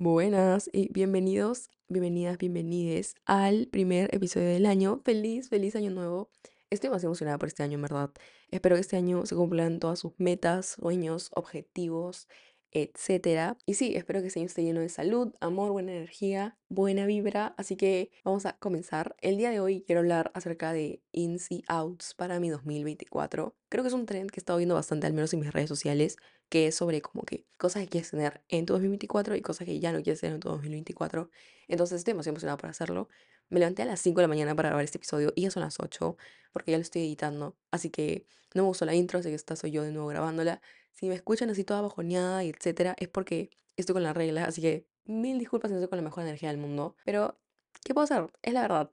Buenas y bienvenidos, bienvenidas, bienvenides al primer episodio del año. Feliz, feliz año nuevo. Estoy más emocionada por este año, en verdad. Espero que este año se cumplan todas sus metas, sueños, objetivos, etcétera. Y sí, espero que este año esté lleno de salud, amor, buena energía, buena vibra. Así que vamos a comenzar. El día de hoy quiero hablar acerca de ins y outs para mi 2024. Creo que es un trend que he estado viendo bastante, al menos en mis redes sociales, que es sobre como que cosas que quieres tener en tu 2024 y cosas que ya no quieres tener en tu 2024. Entonces estoy demasiado emocionada por hacerlo. Me levanté a las 5 de la mañana para grabar este episodio y ya son las 8 porque ya lo estoy editando. Así que no me gustó la intro, así que esta soy yo de nuevo grabándola. Si me escuchan así toda bajoneada y etcétera, es porque estoy con la regla. Así que mil disculpas si no estoy con la mejor energía del mundo. Pero, ¿qué puedo hacer? Es la verdad.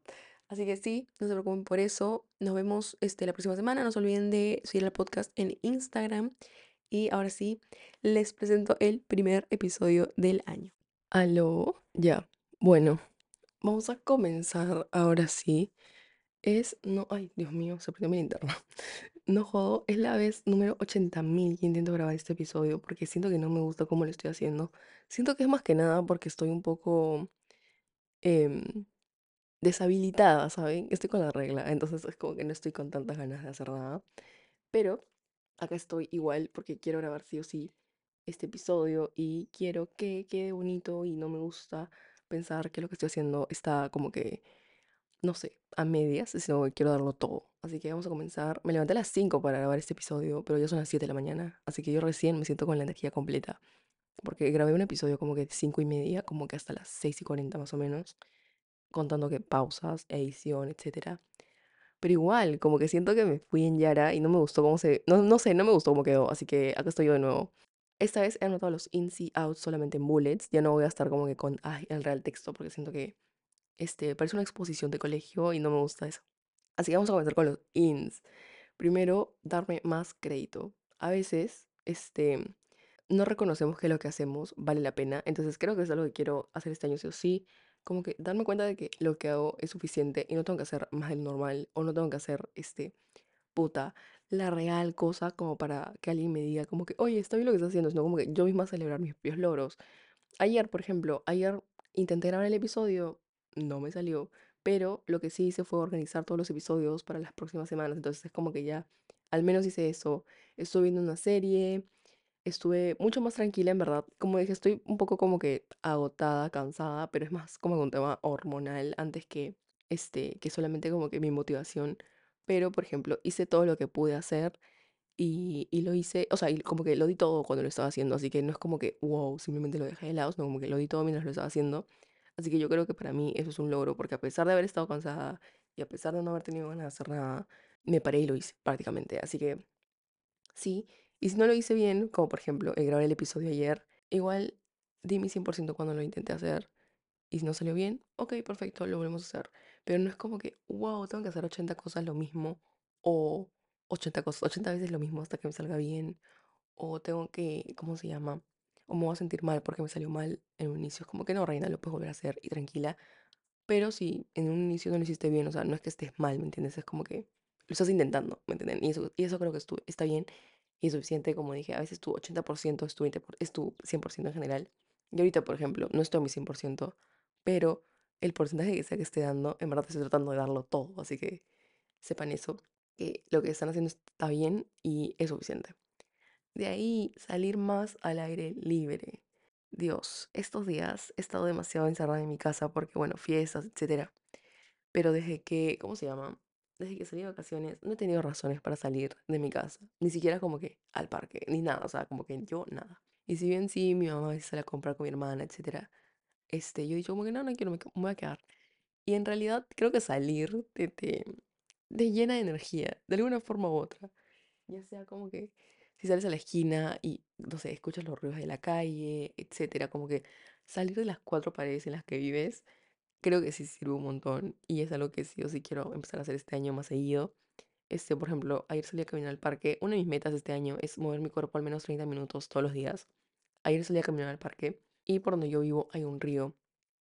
Así que sí, no se preocupen por eso. Nos vemos este, la próxima semana. No se olviden de seguir el podcast en Instagram. Y ahora sí, les presento el primer episodio del año. ¿Aló? Ya. Bueno, vamos a comenzar ahora sí. Es, no, ay, Dios mío, se prendió mi linterna. No jodo, es la vez número 80.000 que intento grabar este episodio porque siento que no me gusta cómo lo estoy haciendo. Siento que es más que nada porque estoy un poco em, deshabilitada, ¿saben? Estoy con la regla, entonces es como que no estoy con tantas ganas de hacer nada. Pero acá estoy igual porque quiero grabar sí o sí este episodio y quiero que quede bonito y no me gusta pensar que lo que estoy haciendo está como que, no sé, a medias, sino que quiero darlo todo. Así que vamos a comenzar. Me levanté a las 5 para grabar este episodio, pero ya son las 7 de la mañana, así que yo recién me siento con la energía completa. Porque grabé un episodio como que de 5 y media, como que hasta las 6 y 40 más o menos, contando que pausas, edición, etcétera. Pero igual, como que siento que me fui en Yara y no me gustó cómo se... No, no sé, no me gustó cómo quedó, así que acá estoy yo de nuevo. Esta vez he anotado los ins y outs solamente en bullets. Ya no voy a estar como que con ay, el real texto porque siento que este, parece una exposición de colegio y no me gusta eso. Así que vamos a comenzar con los ins. Primero, darme más crédito. A veces, este, no reconocemos que lo que hacemos vale la pena. Entonces creo que es algo que quiero hacer este año sí o sí. Como que darme cuenta de que lo que hago es suficiente y no tengo que hacer más del normal o no tengo que hacer, este, puta, la real cosa como para que alguien me diga como que, oye, está bien lo que estás haciendo, sino como que yo misma celebrar mis propios logros. Ayer, por ejemplo, ayer intenté grabar el episodio, no me salió, pero lo que sí hice fue organizar todos los episodios para las próximas semanas, entonces es como que ya al menos hice eso. Estuve viendo una serie, estuve mucho más tranquila, en verdad. Como dije, estoy un poco como que agotada, cansada, pero es más como un tema hormonal antes que este, que solamente como que mi motivación. Pero, por ejemplo, hice todo lo que pude hacer y, y lo hice, o sea, como que lo di todo cuando lo estaba haciendo, así que no es como que, wow, simplemente lo dejé de lado, sino como que lo di todo mientras lo estaba haciendo. Así que yo creo que para mí eso es un logro, porque a pesar de haber estado cansada y a pesar de no haber tenido ganas de hacer nada, me paré y lo hice prácticamente. Así que sí, y si no lo hice bien, como por ejemplo el grabar el episodio ayer, igual di mi 100% cuando lo intenté hacer. Y si no salió bien, ok, perfecto, lo volvemos a hacer. Pero no es como que, wow, tengo que hacer 80 cosas lo mismo o 80 cosas, 80 veces lo mismo hasta que me salga bien, o tengo que, ¿cómo se llama? O me voy a sentir mal porque me salió mal en un inicio. Es como que no, reina, lo puedes volver a hacer y tranquila. Pero si en un inicio no lo hiciste bien, o sea, no es que estés mal, ¿me entiendes? Es como que lo estás intentando, ¿me entienden? Y eso, y eso creo que estu- está bien y suficiente, como dije, a veces tu 80% es tu, 20%, es tu 100% en general. Y ahorita, por ejemplo, no estoy a mi 100%, pero el porcentaje que sea que esté dando, en verdad estoy tratando de darlo todo, así que sepan eso, que lo que están haciendo está bien y es suficiente. De ahí salir más al aire libre. Dios, estos días he estado demasiado encerrada en mi casa porque, bueno, fiestas, etcétera. Pero desde que, ¿cómo se llama? Desde que salí de vacaciones, no he tenido razones para salir de mi casa. Ni siquiera como que al parque, ni nada. O sea, como que yo nada. Y si bien sí, mi mamá sale a comprar con mi hermana, etcétera. Este, yo he dicho como que no, no quiero, me voy a quedar. Y en realidad creo que salir te, te, te llena de energía, de alguna forma u otra. Ya sea como que si sales a la esquina y, no sé, escuchas los ruidos de la calle, etcétera, como que salir de las cuatro paredes en las que vives, creo que sí sirve un montón y es algo que sí o sí quiero empezar a hacer este año más seguido. Este, por ejemplo, ayer salí a caminar al parque. Una de mis metas este año es mover mi cuerpo al menos 30 minutos todos los días. Ayer salí a caminar al parque y por donde yo vivo hay un río.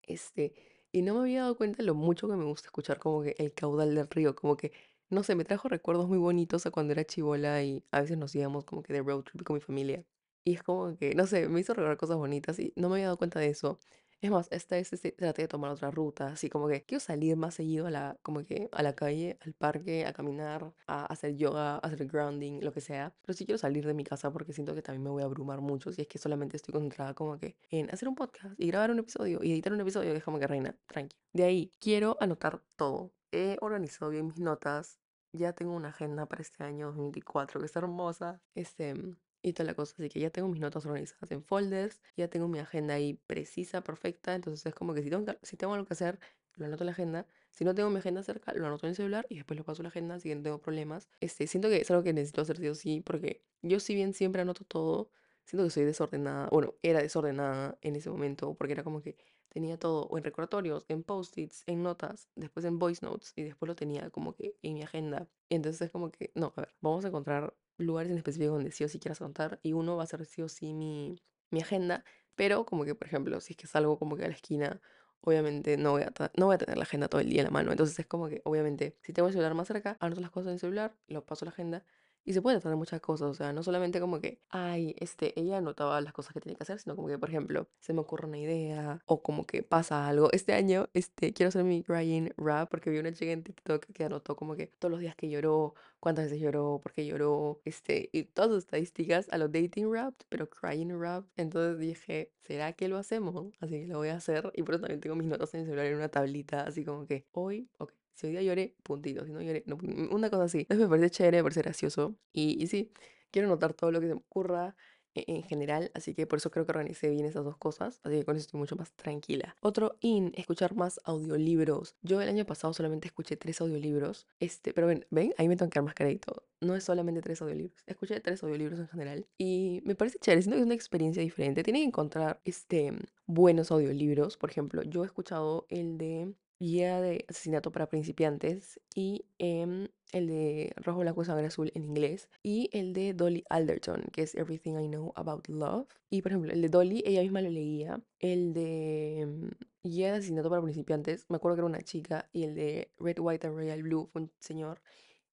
Este, y no me había dado cuenta lo mucho que me gusta escuchar como que el caudal del río, como que, no sé, me trajo recuerdos muy bonitos a cuando era chivola y a veces nos íbamos como que de road trip con mi familia. Y es como que, no sé, me hizo recordar cosas bonitas y no me había dado cuenta de eso. Es más, esta vez este, traté de tomar otra ruta, así como que quiero salir más seguido a la, como que a la calle, al parque, a caminar, a hacer yoga, a hacer grounding, lo que sea. Pero sí quiero salir de mi casa porque siento que también me voy a abrumar mucho si es que solamente estoy concentrada como que en hacer un podcast y grabar un episodio y editar un episodio, que es como que reina, tranqui. De ahí, quiero anotar todo. He organizado bien mis notas. Ya tengo una agenda para este año 2024 que está hermosa. Este, y toda la cosa. Así que ya tengo mis notas organizadas en folders, ya tengo mi agenda ahí precisa, perfecta. Entonces es como que si tengo, si tengo algo que hacer, lo anoto en la agenda. Si no tengo mi agenda cerca, lo anoto en el celular y después lo paso a la agenda si no tengo problemas. Este, siento que es algo que necesito hacer sí o sí, porque yo si bien siempre anoto todo, siento que soy desordenada. Bueno, era desordenada en ese momento, porque era como que tenía todo o en recordatorios, en post-its, en notas, después en voice notes y después lo tenía como que en mi agenda. Y entonces es como que, no, a ver, vamos a encontrar lugares en específico donde sí o sí quieras contar y uno va a ser sí o sí mi, mi agenda, pero como que, por ejemplo, si es que salgo como que a la esquina, obviamente no voy, a no voy a tener la agenda todo el día en la mano, entonces es como que, obviamente, si tengo el celular más cerca, anoto las cosas en el celular, lo paso a la agenda y se puede tratar muchas cosas, o sea, no solamente como que, ay, este, ella anotaba las cosas que tenía que hacer, sino como que, por ejemplo, se me ocurre una idea o como que pasa algo. Este año, este, quiero hacer mi crying rap porque vi una chica en TikTok que anotó como que todos los días que lloró, cuántas veces lloró, por qué lloró, este, y todas sus estadísticas a los dating rap, pero crying rap. Entonces dije, ¿será que lo hacemos? Así que lo voy a hacer y por eso también tengo mis notas en el celular en una tablita, así como que hoy, ok, si hoy día lloré, puntito. Si no lloré, no, una cosa así. Entonces me parece chévere, me parece gracioso. Y, y sí, quiero notar todo lo que se me ocurra e, en general, así que por eso creo que organicé bien esas dos cosas, así que con eso estoy mucho más tranquila. Otro in, escuchar más audiolibros. Yo el año pasado solamente escuché tres audiolibros, este, pero ven, ven, ahí me tengo que dar más crédito. No es solamente tres audiolibros, escuché tres audiolibros en general y me parece chévere, siento que es una experiencia diferente. Tienen que encontrar este, buenos audiolibros, por ejemplo, yo he escuchado el de Guía de asesinato para principiantes y em, el de Rojo, Blanco, Sangre Azul en inglés y el de Dolly Alderton, que es Everything I Know About Love. Y por ejemplo, el de Dolly, ella misma lo leía. El de em, Guía de asesinato para principiantes, me acuerdo que era una chica. Y el de Red, White and Royal Blue fue un señor.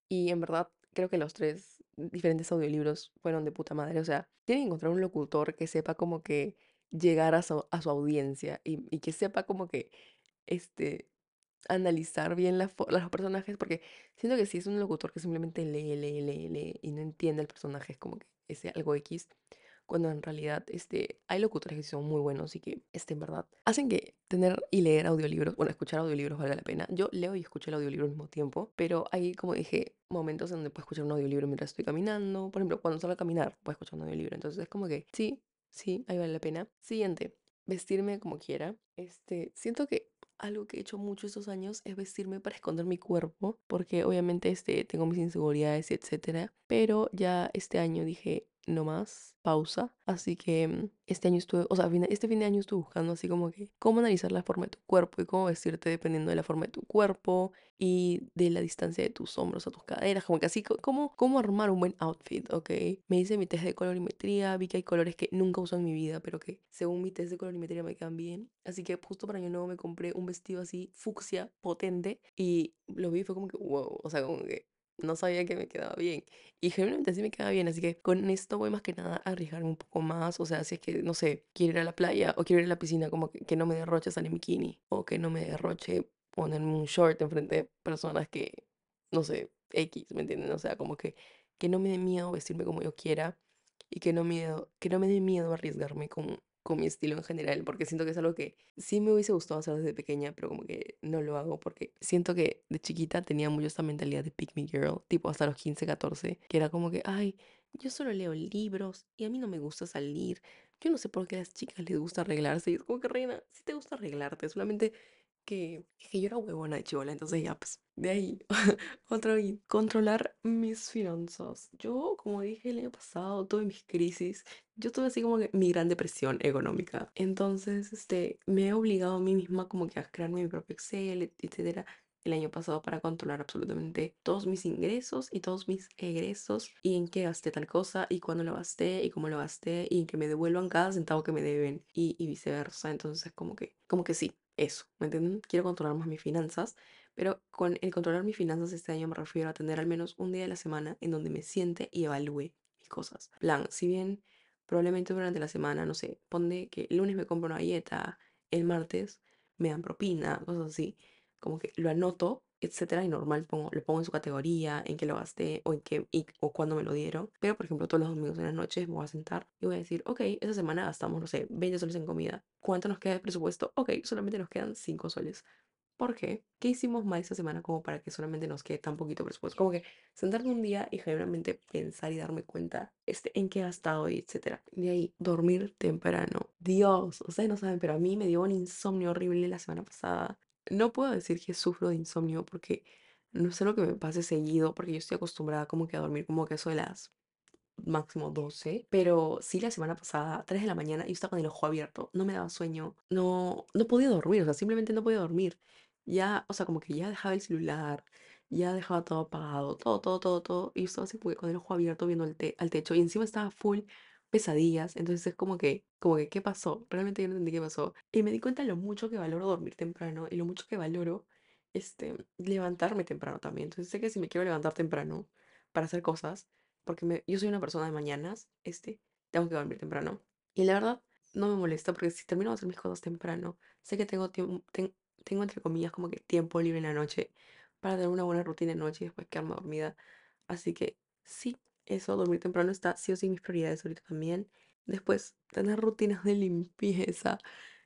Y en verdad, creo que los tres diferentes audiolibros fueron de puta madre. O sea, tienen que encontrar un locutor que sepa como que llegar a su, a su audiencia y, y que sepa como que este analizar bien la los personajes, porque siento que si es un locutor que simplemente lee, lee, lee, lee y no entiende el personaje, es como que es algo X, cuando en realidad este, hay locutores que son muy buenos y que este, en verdad hacen que tener y leer audiolibros, bueno, escuchar audiolibros valga la pena. Yo leo y escucho el audiolibro al mismo tiempo, pero hay, como dije, momentos en donde puedo escuchar un audiolibro mientras estoy caminando. Por ejemplo, cuando salgo a caminar, puedo escuchar un audiolibro. Entonces es como que sí, sí, ahí vale la pena. Siguiente, vestirme como quiera. Este, siento que algo que he hecho mucho estos años es vestirme para esconder mi cuerpo, porque obviamente este, tengo mis inseguridades, etcétera. Pero ya este año dije, no más, pausa. Así que mm, este año estuve, o sea, este fin de año estuve buscando así como que cómo analizar la forma de tu cuerpo y cómo vestirte dependiendo de la forma de tu cuerpo y de la distancia de tus hombros a tus caderas, como que así, cómo, cómo armar un buen outfit, ¿ok? Me hice mi test de colorimetría, vi que hay colores que nunca uso en mi vida, pero que según mi test de colorimetría me quedan bien. Así que justo para año nuevo me compré un vestido así fucsia, potente, y lo vi y fue como que, wow, o sea, como que no sabía que me quedaba bien. Y generalmente sí me queda bien, así que con esto voy más que nada a arriesgarme un poco más. O sea, si es que, no sé, quiero ir a la playa o quiero ir a la piscina, como que, no me derroche salir en bikini o que no me derroche ponerme un short enfrente de personas que, no sé, X, ¿me entienden? O sea, como que, que no me dé miedo vestirme como yo quiera y que no, miedo, que no me dé miedo arriesgarme con, con mi estilo en general, porque siento que es algo que sí me hubiese gustado hacer desde pequeña, pero como que no lo hago porque siento que de chiquita tenía mucho esta mentalidad de pick me girl, tipo hasta los 15, 14, que era como que, ay, yo solo leo libros y a mí no me gusta salir. Yo no sé por qué a las chicas les gusta arreglarse. Y es como que, reina, si te gusta arreglarte, solamente que, que yo era huevona chivola, entonces ya, pues, de ahí, otro y controlar mis finanzas. Yo, como dije el año pasado, tuve mis crisis, yo tuve así como que mi gran depresión económica. Entonces, este, me he obligado a mí misma como que a crearme mi propio Excel, etcétera, el año pasado para controlar absolutamente todos mis ingresos y todos mis egresos y en qué gasté tal cosa y cuándo lo gasté y cómo lo gasté y que me devuelvan cada centavo que me deben y, y viceversa. Entonces, como que, como que sí, eso, ¿me entienden? Quiero controlar más mis finanzas, pero con el controlar mis finanzas este año me refiero a tener al menos un día de la semana en donde me siente y evalúe mis cosas. Plan, si bien probablemente durante la semana, no sé, pone que el lunes me compro una galleta, el martes me dan propina, cosas así. Como que lo anoto, etcétera, y normal pongo, lo pongo en su categoría, en qué lo gasté o en qué y, o cuándo me lo dieron. Pero, por ejemplo, todos los domingos en las noches me voy a sentar y voy a decir, ok, esa semana gastamos, no sé, 20 soles en comida. ¿Cuánto nos queda de presupuesto? Ok, solamente nos quedan 5 soles. ¿Por qué? ¿Qué hicimos mal esta semana como para que solamente nos quede tan poquito presupuesto? Como que sentarme un día y generalmente pensar y darme cuenta este, en qué he gastado y etcétera. De ahí, dormir temprano. Dios, ustedes no saben, pero a mí me dio un insomnio horrible la semana pasada. No puedo decir que sufro de insomnio porque no es algo que me pase seguido, porque yo estoy acostumbrada como que a dormir como que eso de las máximo 12, pero sí la semana pasada, 3 de la mañana, yo estaba con el ojo abierto, no me daba sueño, no, no podía dormir, o sea, simplemente no podía dormir. Ya, o sea, como que ya dejaba el celular, ya dejaba todo apagado, todo, todo, todo, todo, y yo estaba así con el ojo abierto viendo al, te- al techo, y encima estaba full pesadillas, entonces es como que, como que, ¿qué pasó? Realmente yo no entendí qué pasó. Y me di cuenta lo mucho que valoro dormir temprano, y lo mucho que valoro, este, levantarme temprano también. Entonces sé que si me quiero levantar temprano para hacer cosas, porque me- yo soy una persona de mañanas, este, tengo que dormir temprano. Y la verdad, no me molesta porque si termino de hacer mis cosas temprano, sé que tengo tiempo, tengo entre comillas como que tiempo libre en la noche para tener una buena rutina de noche y después quedarme dormida. Así que sí, eso, dormir temprano está sí o sí mis prioridades ahorita también. Después, tener rutinas de limpieza.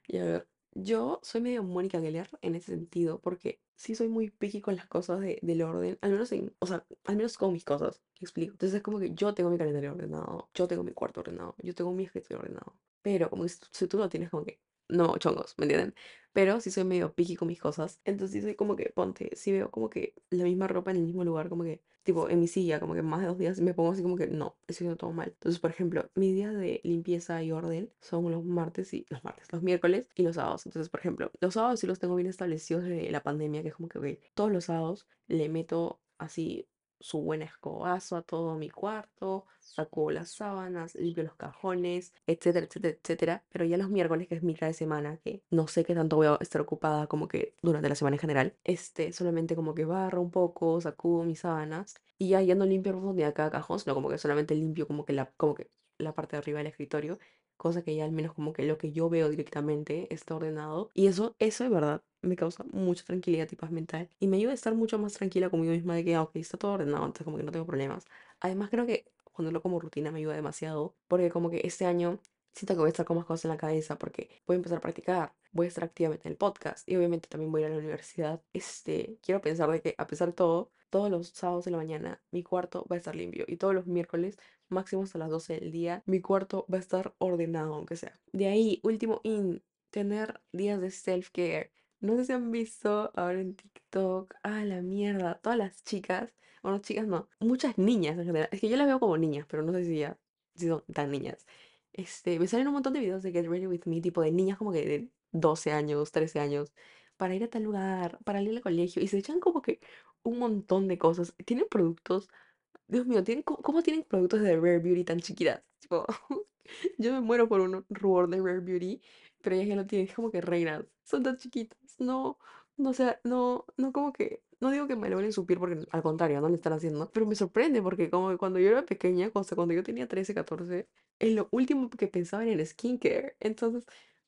Y a ver, yo soy medio Mónica Geller en ese sentido, porque sí soy muy picky con las cosas de- del orden, al menos en, o sea, al menos con mis cosas, me explico. Entonces es como que yo tengo mi calendario ordenado, yo tengo mi cuarto ordenado, yo tengo mi escritorio ordenado. Pero como si tú lo tienes como que, no, chongos, ¿me entienden? Pero sí soy medio picky con mis cosas, entonces sí soy como que, ponte, si veo como que la misma ropa en el mismo lugar, como que, tipo, en mi silla, como que más de dos días, me pongo así como que, no, estoy haciendo todo mal. Entonces, por ejemplo, mis días de limpieza y orden son los martes y, los martes, los miércoles y los sábados. Entonces, por ejemplo, los sábados sí los tengo bien establecidos de la pandemia, que es como que, ok, todos los sábados le meto así su buen escobazo a todo mi cuarto, saco las sábanas, limpio los cajones, etcétera, etcétera, etcétera. Pero ya los miércoles, que es mitad de semana, que no sé qué tanto voy a estar ocupada como que durante la semana en general, este, solamente como que barro un poco, sacudo mis sábanas y ya, ya no limpio profundidad cada cajón, sino como que solamente limpio como que la, como que la parte de arriba del escritorio, cosa que ya al menos como que lo que yo veo directamente está ordenado. Y eso, eso de verdad me causa mucha tranquilidad y paz mental. Y me ayuda a estar mucho más tranquila conmigo misma de que, ah, ok, está todo ordenado, entonces como que no tengo problemas. Además creo que ponerlo como rutina me ayuda demasiado, porque como que este año siento que voy a estar con más cosas en la cabeza, porque voy a empezar a practicar, voy a estar activamente en el podcast y obviamente también voy a ir a la universidad. Este, quiero pensar de que a pesar de todo, todos los sábados de la mañana mi cuarto va a estar limpio y todos los miércoles, máximo hasta las 12 del día, mi cuarto va a estar ordenado, aunque sea. De ahí, último in, tener días de self-care. No sé si han visto ahora en TikTok, ah, la mierda, todas las chicas, bueno, chicas no, muchas niñas en general, es que yo las veo como niñas, pero no sé si ya si son tan niñas. Este, me salen un montón de videos de Get Ready With Me, tipo de niñas como que de 12 años, 13 años, para ir a tal lugar, para ir al colegio, y se echan como que un montón de cosas. Tienen productos, Dios mío, ¿tienen, cómo, tienen productos de Rare Beauty tan chiquitas? Tipo, yo me muero por un rubor de Rare Beauty, pero ellas ya lo tienen, es como que reinas, son tan chiquitas, no, no, o sea, no, no como que, no digo que me logren supir porque al contrario, no le están haciendo, pero me sorprende porque como que cuando yo era pequeña, o sea, cuando yo tenía 13 14 en lo último que pensaba en el skincare, entonces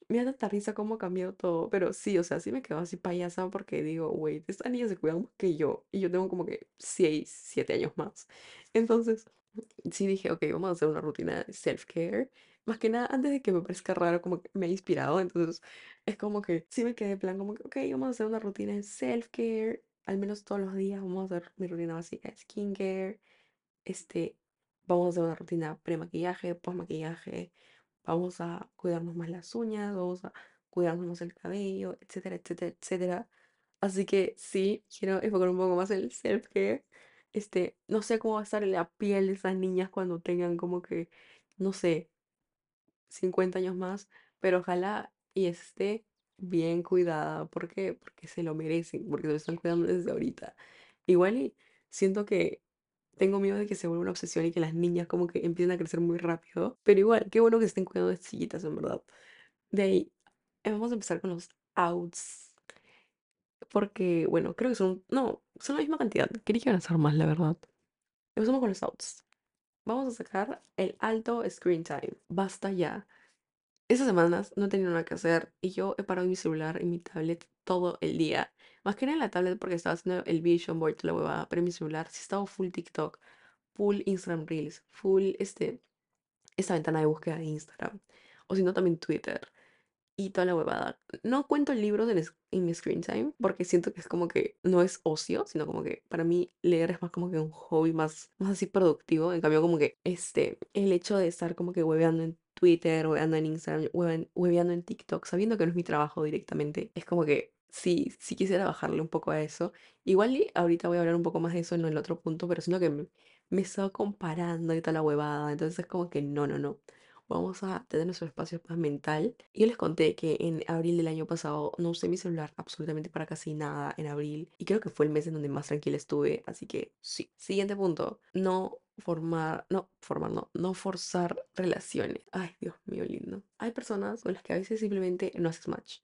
me da tanta risa cómo ha cambiado todo, pero sí, o sea, sí me quedo así payasa porque digo, wait, esta niña se cuida más que yo, y yo tengo como que 6 7 años más, entonces sí dije, ok, vamos a hacer una rutina de self-care. Más que nada, antes de que me parezca raro, como que me ha inspirado. Entonces, es como que sí me quedé en plan, como que, ok, vamos a hacer una rutina de self-care. Al menos todos los días vamos a hacer mi rutina básica de skincare. Este, vamos a hacer una rutina pre-maquillaje, post-maquillaje. Vamos a cuidarnos más las uñas, vamos a cuidarnos más el cabello, etcétera, etcétera, etcétera. Así que sí, quiero enfocar un poco más el self-care. Este, no sé cómo va a estar la piel de esas niñas cuando tengan como que, no sé, 50 años más, pero ojalá y esté bien cuidada. ¿Por qué? Porque se lo merecen, porque se lo están cuidando desde ahorita. Igual y siento que tengo miedo de que se vuelva una obsesión y que las niñas como que empiecen a crecer muy rápido, pero igual, qué bueno que estén cuidando de chiquitas, en verdad. De ahí, eh, vamos a empezar con los outs. Porque, bueno, creo que son. No, son la misma cantidad. Quería que iban a ser más, la verdad. Empezamos con los outs. Vamos a sacar el alto screen time. Basta ya. Esas semanas no he tenido nada que hacer y yo he parado mi celular y mi tablet todo el día. Más que nada en la tablet porque estaba haciendo el vision board, la huevada, pero en mi celular sí estaba full TikTok, full Instagram Reels, full este, esta ventana de búsqueda de Instagram. O si no, también Twitter y toda la huevada. No cuento libros en, en mi screen time porque siento que es como que no es ocio, sino como que para mí leer es más como que un hobby más, más así productivo. En cambio, como que este, el hecho de estar como que hueveando en Twitter, hueveando en Instagram, huevean- hueveando en TikTok, sabiendo que no es mi trabajo directamente, es como que sí, sí quisiera bajarle un poco a eso. Igual y ahorita voy a hablar un poco más de eso en el otro punto, pero siento que me, me estaba comparando y toda la huevada. Entonces es como que no, no, no vamos a tener nuestro espacio más mental. Yo les conté que en abril del año pasado no usé mi celular absolutamente para casi nada en abril y creo que fue el mes en donde más tranquila estuve, así que sí. Siguiente punto, no formar, no formar, no, no forzar relaciones. Ay, Dios mío, lindo. Hay personas con las que a veces simplemente no haces match,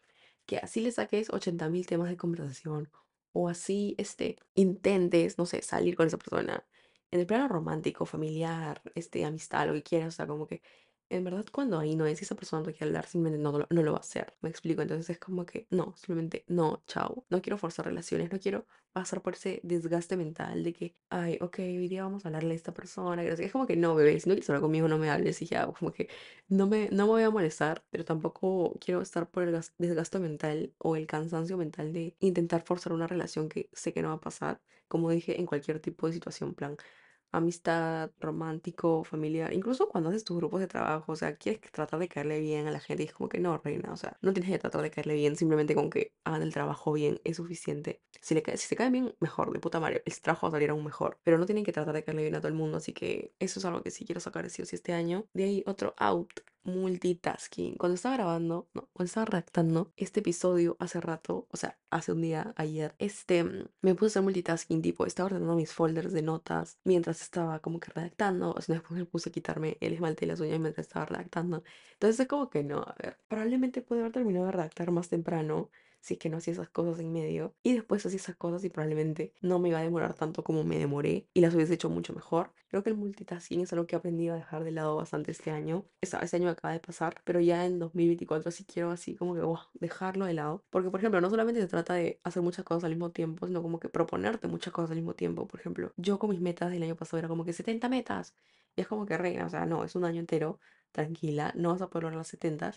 que así le saques 80.000 temas de conversación o así, este, intentes, no sé, salir con esa persona. En el plano romántico, familiar, este, amistad, lo que quieras, o sea, como que en verdad, cuando ahí no es, esa persona no quiere hablar, simplemente no, no lo va a hacer. Me explico. Entonces es como que no, simplemente no, chao. No quiero forzar relaciones, no quiero pasar por ese desgaste mental de que, ay, ok, hoy día vamos a hablarle a esta persona. Es como que no, bebé, si no quieres hablar conmigo, no me hables y ya, como que no me, no me voy a molestar, pero tampoco quiero estar por el gas- desgaste mental o el cansancio mental de intentar forzar una relación que sé que no va a pasar. Como dije, en cualquier tipo de situación, plan amistad, romántico, familiar, incluso cuando haces tus grupos de trabajo, o sea, quieres tratar de caerle bien a la gente y es como que no, reina, o sea, no tienes que tratar de caerle bien, simplemente con que hagan el trabajo bien es suficiente. Si, le cae, si se caen bien, mejor, de puta madre, el trabajo va a salir aún mejor, pero no tienen que tratar de caerle bien a todo el mundo, así que eso es algo que sí quiero sacar sí o sí este año. De ahí otro out, multitasking. Cuando estaba grabando, no, cuando estaba redactando este episodio hace rato, o sea, hace un día, ayer, este, mm, me puse a hacer multitasking, tipo, estaba ordenando mis folders de notas mientras estaba como que redactando, o sea, después me puse a quitarme el esmalte y las uñas mientras estaba redactando. Entonces es como que no, a ver, probablemente pude haber terminado de redactar más temprano si es que no hacía esas cosas en medio y después hacía esas cosas y probablemente no me iba a demorar tanto como me demoré y las hubiese hecho mucho mejor. Creo que el multitasking es algo que he aprendido a dejar de lado bastante este año. Esta- Este año acaba de pasar, pero ya en 2024 sí quiero así como que wow, dejarlo de lado. Porque, por ejemplo, no solamente se trata de hacer muchas cosas al mismo tiempo, sino como que proponerte muchas cosas al mismo tiempo. Por ejemplo, yo con mis metas del año pasado era como que 70 metas. Y es como que reina, o sea, no, es un año entero, tranquila, no vas a poder lograr las 70.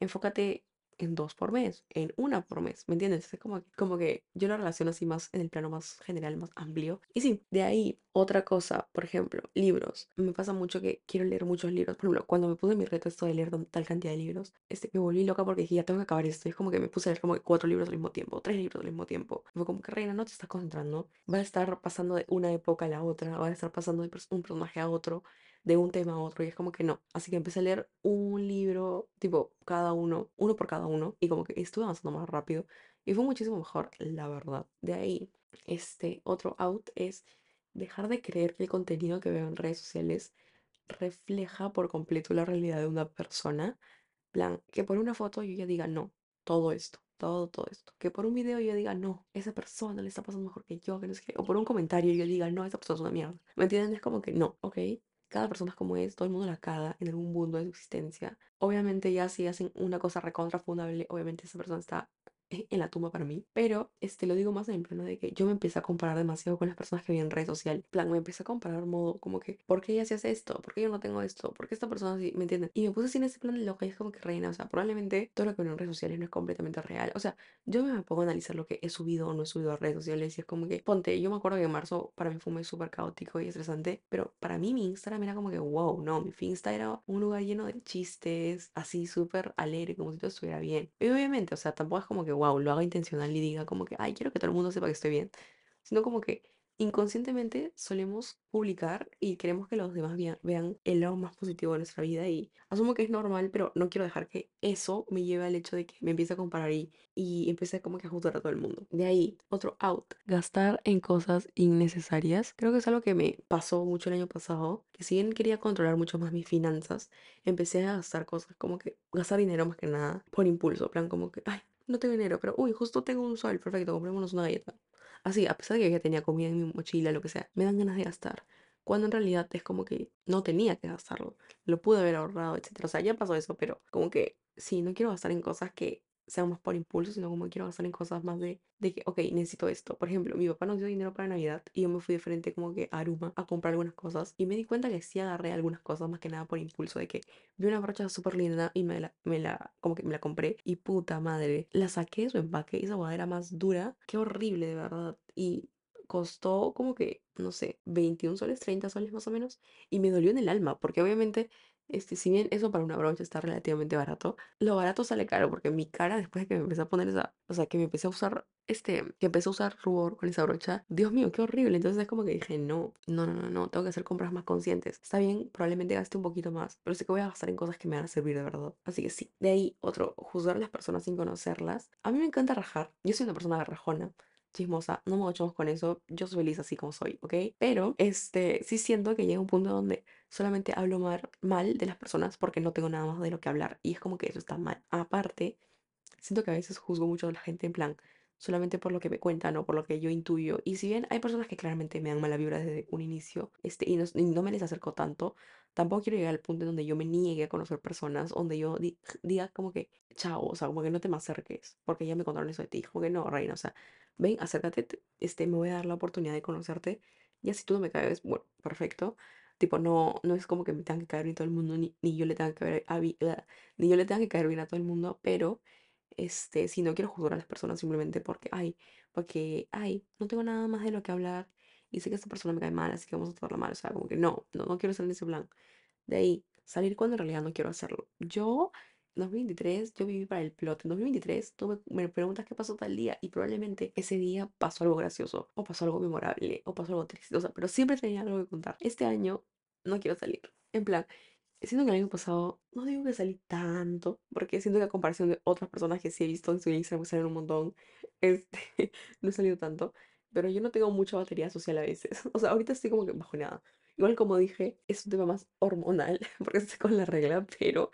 Enfócate en dos por mes, en una por mes, ¿me entiendes? Es como, como que yo lo relaciono así más en el plano más general, más amplio. Y sí, de ahí otra cosa, por ejemplo, libros. Me pasa mucho que quiero leer muchos libros. Por ejemplo, cuando me puse mi reto esto de leer tal cantidad de libros, este, me volví loca porque dije, ya tengo que acabar esto. Y es como que me puse a leer como que cuatro libros al mismo tiempo, tres libros al mismo tiempo. Fue como que, Reina, no te estás concentrando. Va a estar pasando de una época a la otra, va a estar pasando de un personaje a otro de un tema a otro y es como que no. Así que empecé a leer un libro, tipo, cada uno, uno por cada uno y como que estuve avanzando más rápido y fue muchísimo mejor, la verdad. De ahí, este otro out es dejar de creer que el contenido que veo en redes sociales refleja por completo la realidad de una persona. Plan, que por una foto yo ya diga no, todo esto, todo, todo esto. Que por un video yo diga no, esa persona le está pasando mejor que yo, que no sé qué. O por un comentario yo diga no, esa persona es una mierda. ¿Me entienden? Es como que no, ¿ok? Cada persona es como es, todo el mundo la caga en algún mundo de su existencia. Obviamente ya si hacen una cosa recontra fundable, obviamente esa persona está en la tumba para mí, pero este lo digo más en el plano de que yo me empecé a comparar demasiado con las personas que vi en red social. En plan, me empecé a comparar modo como que, ¿por qué ella sí hace esto? ¿Por qué yo no tengo esto? ¿Por qué esta persona sí? ¿Me entienden? Y me puse así en ese plan de loca y es como que reina, o sea, probablemente todo lo que veo en redes sociales no es completamente real. O sea, yo me pongo a analizar lo que he subido o no he subido a redes sociales y es como que, ponte, yo me acuerdo que en marzo para mí fue muy súper caótico y estresante, pero para mí mi Instagram era como que, wow, no, mi Insta era un lugar lleno de chistes, así súper alegre, como si todo estuviera bien. Y obviamente, o sea, tampoco es como que, wow, lo haga intencional y diga como que, ay, quiero que todo el mundo sepa que estoy bien, sino como que inconscientemente solemos publicar y queremos que los demás vean, vean el lado más positivo de nuestra vida y asumo que es normal, pero no quiero dejar que eso me lleve al hecho de que me empiece a comparar y, y empiece como que a juzgar a todo el mundo. De ahí, otro out, gastar en cosas innecesarias. Creo que es algo que me pasó mucho el año pasado, que si bien quería controlar mucho más mis finanzas, empecé a gastar cosas como que gastar dinero más que nada por impulso, plan como que, ay, no tengo dinero, pero uy, justo tengo un sol, perfecto, comprémonos una galleta. Así, a pesar de que ya tenía comida en mi mochila, lo que sea, me dan ganas de gastar. cuando en realidad es como que no tenía que gastarlo, lo pude haber ahorrado, etcétera. O sea, ya pasó eso, pero como que sí, no quiero gastar en cosas que sean más por impulso, sino como quiero gastar en cosas más de, de que, ok, necesito esto. Por ejemplo, mi papá nos dio dinero para Navidad y yo me fui de frente como que a Aruma a comprar algunas cosas y me di cuenta que sí agarré algunas cosas más que nada por impulso, de que vi una brocha súper linda y me la, me la, como que me la compré y puta madre, la saqué de su empaque y esa boda era más dura, qué horrible de verdad. Y costó como que, no sé, 21 soles, 30 soles más o menos, y me dolió en el alma, porque obviamente, este, si bien eso para una brocha está relativamente barato, lo barato sale caro, porque mi cara después de que me empecé a poner esa, o sea, que me empecé a usar, este, que empecé a usar rubor con esa brocha, Dios mío, qué horrible, entonces es como que dije, no, no, no, no, no, tengo que hacer compras más conscientes. Está bien, probablemente gaste un poquito más, pero sé que voy a gastar en cosas que me van a servir de verdad. Así que sí, de ahí otro, juzgar a las personas sin conocerlas. A mí me encanta rajar, yo soy una persona rajona chismosa, no me echamos con eso, yo soy feliz así como soy, ¿ok? Pero, este, sí siento que llega un punto donde solamente hablo mal, mal de las personas porque no tengo nada más de lo que hablar y es como que eso está mal. Aparte, siento que a veces juzgo mucho a la gente en plan, solamente por lo que me cuentan o por lo que yo intuyo. Y si bien hay personas que claramente me dan mala vibra desde un inicio, este, y no, y no me les acerco tanto, tampoco quiero llegar al punto en donde yo me niegue a conocer personas, donde yo di- diga como que, chao, o sea, como que no te me acerques, porque ya me contaron eso de ti. Como que no, reina, o sea, ven, acércate, te- este, me voy a dar la oportunidad de conocerte. Ya si tú no me caes, bueno, perfecto. Tipo, no, no es como que me tenga que caer bien todo el mundo, ni, ni yo le tenga que ver a, ni yo le tenga que caer bien a todo el mundo, pero este, si no quiero juzgar a las personas simplemente porque, ay, porque, ay, no tengo nada más de lo que hablar y sé que esta persona me cae mal, así que vamos a tratarla mal. O sea, como que no, no, no quiero ser en ese plan. De ahí, salir cuando en realidad no quiero hacerlo. Yo, en 2023, yo viví para el plot. En 2023, tú me, me preguntas qué pasó tal día y probablemente ese día pasó algo gracioso, o pasó algo memorable, o pasó algo triste, o sea, pero siempre tenía algo que contar. Este año no quiero salir. En plan, siento que el año pasado, no digo que salí tanto, porque siento que a comparación de otras personas que sí he visto en su Instagram que salen un montón, este, no he salido tanto, pero yo no tengo mucha batería social a veces. O sea, ahorita estoy como que bajoneada. Igual como dije, es un tema más hormonal, porque estoy con la regla, pero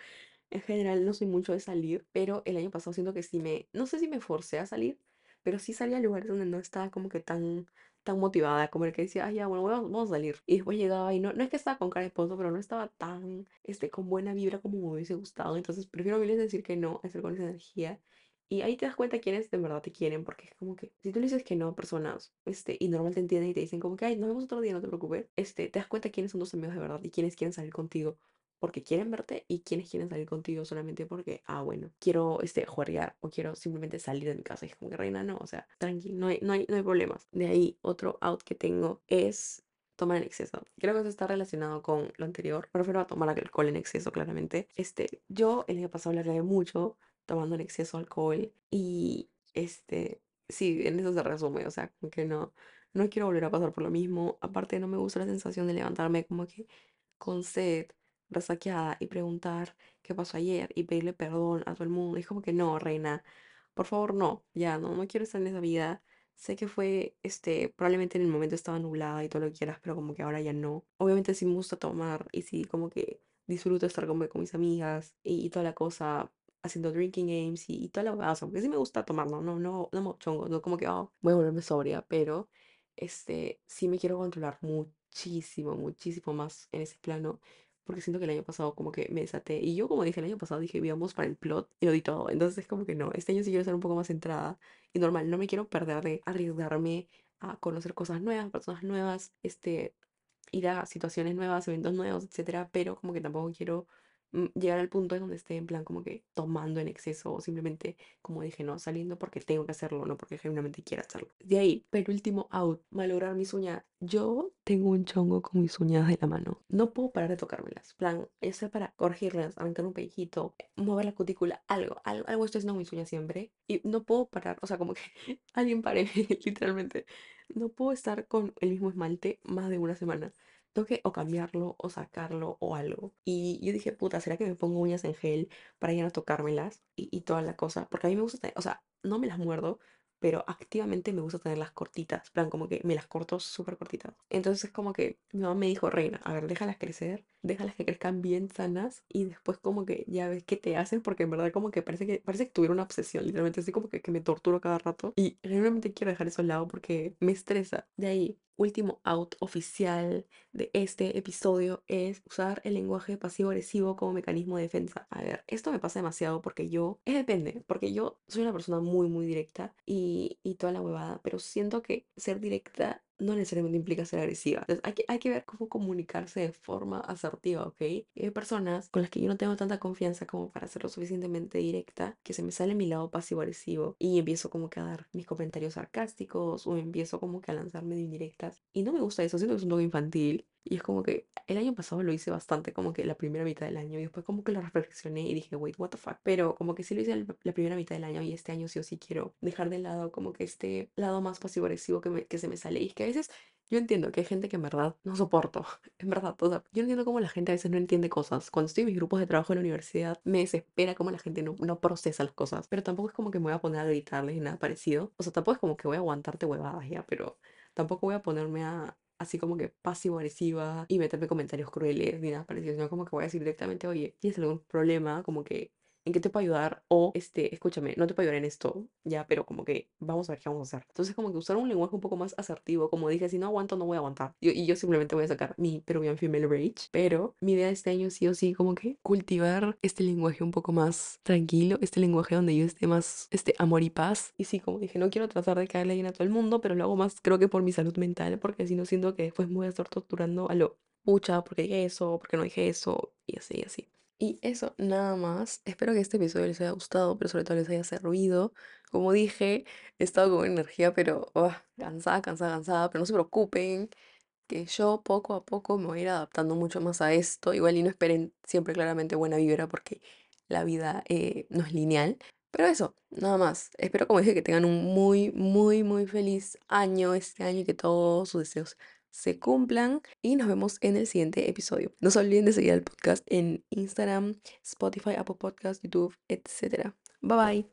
en general no soy mucho de salir, pero el año pasado siento que sí me, no sé si me forcé a salir, pero sí salí a lugares donde no estaba como que tan, tan motivada, como el que decía, ah, ya, bueno, vamos, vamos a salir. Y después llegaba y no, no es que estaba con cara de esposo, pero no estaba tan, este, con buena vibra como me hubiese gustado. Entonces prefiero mil veces decir que no, hacer con esa energía. Y ahí te das cuenta quiénes de verdad te quieren, porque es como que si tú le dices que no personas, este, y normal te entienden y te dicen como que, ay, nos vemos otro día, no te preocupes, este, te das cuenta quiénes son tus amigos de verdad y quiénes quieren salir contigo porque quieren verte y quienes quieren salir contigo solamente porque, ah, bueno, quiero este, juerrear o quiero simplemente salir de mi casa. Y es como que reina, no, o sea, tranqui, no hay, no hay, no hay problemas. De ahí, otro out que tengo es tomar en exceso. Creo que eso está relacionado con lo anterior. Me refiero a tomar alcohol en exceso, claramente. Este, yo el año pasado largué mucho tomando en exceso alcohol y este, sí, en eso se resume, o sea, como que no, no quiero volver a pasar por lo mismo. Aparte, no me gusta la sensación de levantarme como que con sed resaqueada y preguntar qué pasó ayer y pedirle perdón a todo el mundo. Es como que no, reina, por favor, no, ya, no, no quiero estar en esa vida. Sé que fue, este, probablemente en el momento estaba nublada y todo lo que quieras, pero como que ahora ya no. Obviamente sí me gusta tomar y sí como que disfruto estar con, con mis amigas y, y toda la cosa, haciendo drinking games y, y toda la cosa, porque sí me gusta tomar, no, no, no, no chongo, no como que, oh, voy a volverme sobria, pero, este, sí me quiero controlar muchísimo, muchísimo más en ese plano porque siento que el año pasado como que me desaté. Y yo como dije el año pasado, dije, íbamos para el plot y lo di todo. Entonces es como que no, este año sí quiero ser un poco más centrada y normal. No me quiero perder de arriesgarme a conocer cosas nuevas, personas nuevas, este, ir a situaciones nuevas, eventos nuevos, etcétera. Pero como que tampoco quiero llegar al punto en donde esté en plan como que tomando en exceso o simplemente, como dije, no, saliendo porque tengo que hacerlo, no porque genuinamente quiera hacerlo. De ahí, pero último out, malograr mis uñas. Yo tengo un chongo con mis uñas de la mano. No puedo parar de tocármelas. Plan, ya sea para corregirlas, arrancar un pellizquito, mover la cutícula, algo, algo, algo estoy haciendo con mis uñas siempre. Y no puedo parar, o sea, como que alguien pare, literalmente. No puedo estar con el mismo esmalte más de una semana tengo o cambiarlo o sacarlo o algo. Y yo dije, puta, ¿será que me pongo uñas en gel para ya no tocármelas y, y toda la cosa? Porque a mí me gusta tener, o sea, no me las muerdo, pero activamente me gusta tenerlas cortitas, plan como que me las corto súper cortitas. Entonces es como que mi mamá me dijo, Reina, a ver, déjalas crecer, déjalas que crezcan bien sanas y después como que ya ves qué te hacen, porque en verdad como que parece que parece que tuviera una obsesión, literalmente así como que, que me torturo cada rato y realmente quiero dejar eso al lado porque me estresa. De ahí último out oficial de este episodio es usar el lenguaje pasivo-agresivo como mecanismo de defensa. A ver, esto me pasa demasiado porque yo, es depende, porque yo soy una persona muy, muy directa y, y toda la huevada, pero siento que ser directa no necesariamente implica ser agresiva. Entonces hay que, hay que ver cómo comunicarse de forma asertiva, ¿ok? Hay personas con las que yo no tengo tanta confianza como para ser lo suficientemente directa, que se me sale mi lado pasivo-agresivo y empiezo como que a dar mis comentarios sarcásticos o empiezo como que a lanzarme de indirectas. Y no me gusta eso, siento que es un toque infantil. Y es como que el año pasado lo hice bastante, como que la primera mitad del año. Y después como que lo reflexioné y dije, wait, what the fuck. Pero como que sí lo hice la primera mitad del año y este año sí o sí quiero dejar de lado como que este lado más pasivo-agresivo que, que se me sale. Y es que a veces yo entiendo que hay gente que en verdad no soporto. En verdad, o yo entiendo cómo la gente a veces no entiende cosas. Cuando estoy en mis grupos de trabajo en la universidad, me desespera cómo la gente no, no procesa las cosas. Pero tampoco es como que me voy a poner a gritarles ni nada parecido. O sea, tampoco es como que voy a aguantarte huevadas ya, pero tampoco voy a ponerme a, así como que pasivo-agresiva y meterme comentarios crueles ni nada parecido, sino como que voy a decir directamente, oye, ¿tienes algún problema? Como que en qué te puedo ayudar o, este, escúchame, no te puedo ayudar en esto, ya, pero como que vamos a ver qué vamos a hacer. Entonces como que usar un lenguaje un poco más asertivo, como dije, si no aguanto, no voy a aguantar. Yo, y yo simplemente voy a sacar mi Peruvian Female Rage, pero mi idea de este año sí o sí como que cultivar este lenguaje un poco más tranquilo, este lenguaje donde yo esté más, este, amor y paz. Y sí, como dije, no quiero tratar de caerle bien a todo el mundo, pero lo hago más creo que por mi salud mental, porque si no siento que después me voy a estar torturando a lo pucha, porque dije eso, porque no dije eso, y así, y así. Y eso, nada más. Espero que este episodio les haya gustado, pero sobre todo les haya servido. Como dije, he estado con energía, pero oh, cansada, cansada, cansada. Pero no se preocupen, que yo poco a poco me voy a ir adaptando mucho más a esto. Igual y no esperen siempre claramente buena vibra porque la vida eh, no es lineal. Pero eso, nada más. Espero, como dije, que tengan un muy, muy, muy feliz año este año y que todos sus deseos se cumplan y nos vemos en el siguiente episodio. No se olviden de seguir al podcast en Instagram, Spotify, Apple Podcast, YouTube, etc. Bye bye.